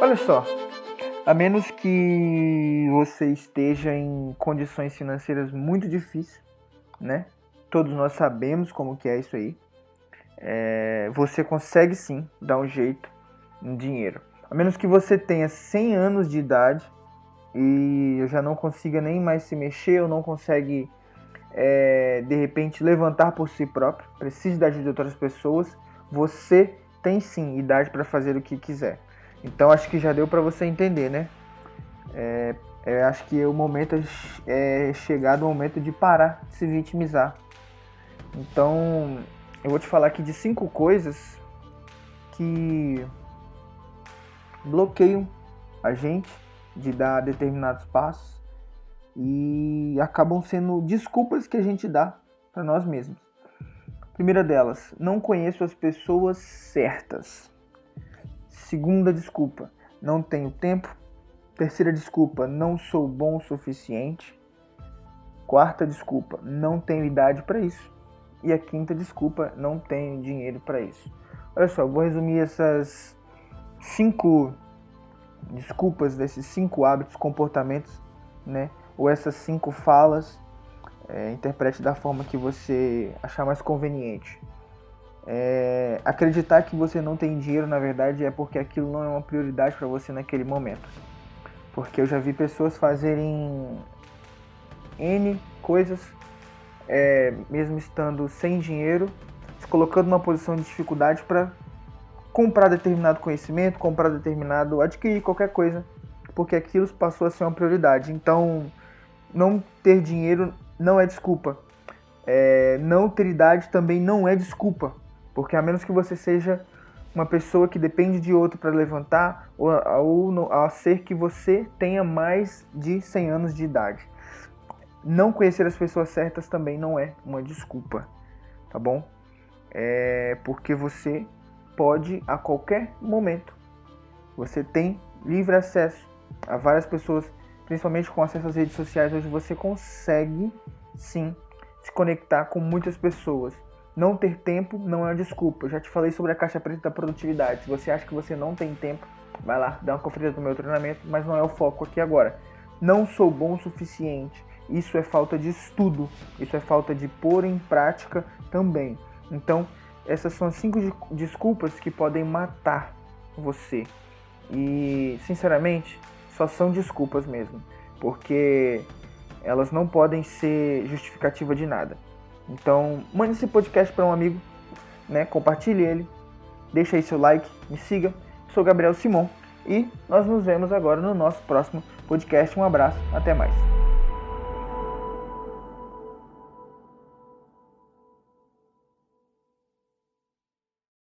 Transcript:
Olha só, a menos que você esteja em condições financeiras muito difíceis, né? Todos nós sabemos como que é isso aí. É, você consegue sim dar um jeito em dinheiro. A menos que você tenha 100 anos de idade e já não consiga nem mais se mexer ou não consegue é, de repente levantar por si próprio, precise da ajuda de outras pessoas, você tem sim idade para fazer o que quiser. Então acho que já deu para você entender, né? É, é, acho que o momento é chegado o momento de parar de se vitimizar. Então eu vou te falar aqui de cinco coisas que bloqueiam a gente de dar determinados passos e acabam sendo desculpas que a gente dá para nós mesmos. Primeira delas, não conheço as pessoas certas. Segunda desculpa, não tenho tempo. Terceira desculpa, não sou bom o suficiente. Quarta desculpa, não tenho idade para isso. E a quinta desculpa, não tenho dinheiro para isso. Olha só, vou resumir essas cinco desculpas desses cinco hábitos, comportamentos, né? Ou essas cinco falas, é, interprete da forma que você achar mais conveniente. É, acreditar que você não tem dinheiro, na verdade, é porque aquilo não é uma prioridade para você naquele momento. Porque eu já vi pessoas fazerem N coisas, é, mesmo estando sem dinheiro, se colocando numa posição de dificuldade para comprar determinado conhecimento, comprar determinado, adquirir qualquer coisa, porque aquilo passou a ser uma prioridade. Então, não ter dinheiro não é desculpa. É, não ter idade também não é desculpa. Porque a menos que você seja uma pessoa que depende de outro para levantar, ou, ou a ser que você tenha mais de 100 anos de idade. Não conhecer as pessoas certas também não é uma desculpa, tá bom? É porque você pode a qualquer momento. Você tem livre acesso a várias pessoas, principalmente com acesso às redes sociais, hoje você consegue sim se conectar com muitas pessoas não ter tempo não é uma desculpa. Eu já te falei sobre a caixa preta da produtividade. Se você acha que você não tem tempo, vai lá, dá uma conferida no meu treinamento, mas não é o foco aqui agora. Não sou bom o suficiente. Isso é falta de estudo, isso é falta de pôr em prática também. Então, essas são cinco desculpas que podem matar você. E, sinceramente, só são desculpas mesmo, porque elas não podem ser justificativa de nada. Então, mande esse podcast para um amigo, né? Compartilhe ele, deixa aí seu like, me siga. Sou Gabriel Simon e nós nos vemos agora no nosso próximo podcast. Um abraço, até mais.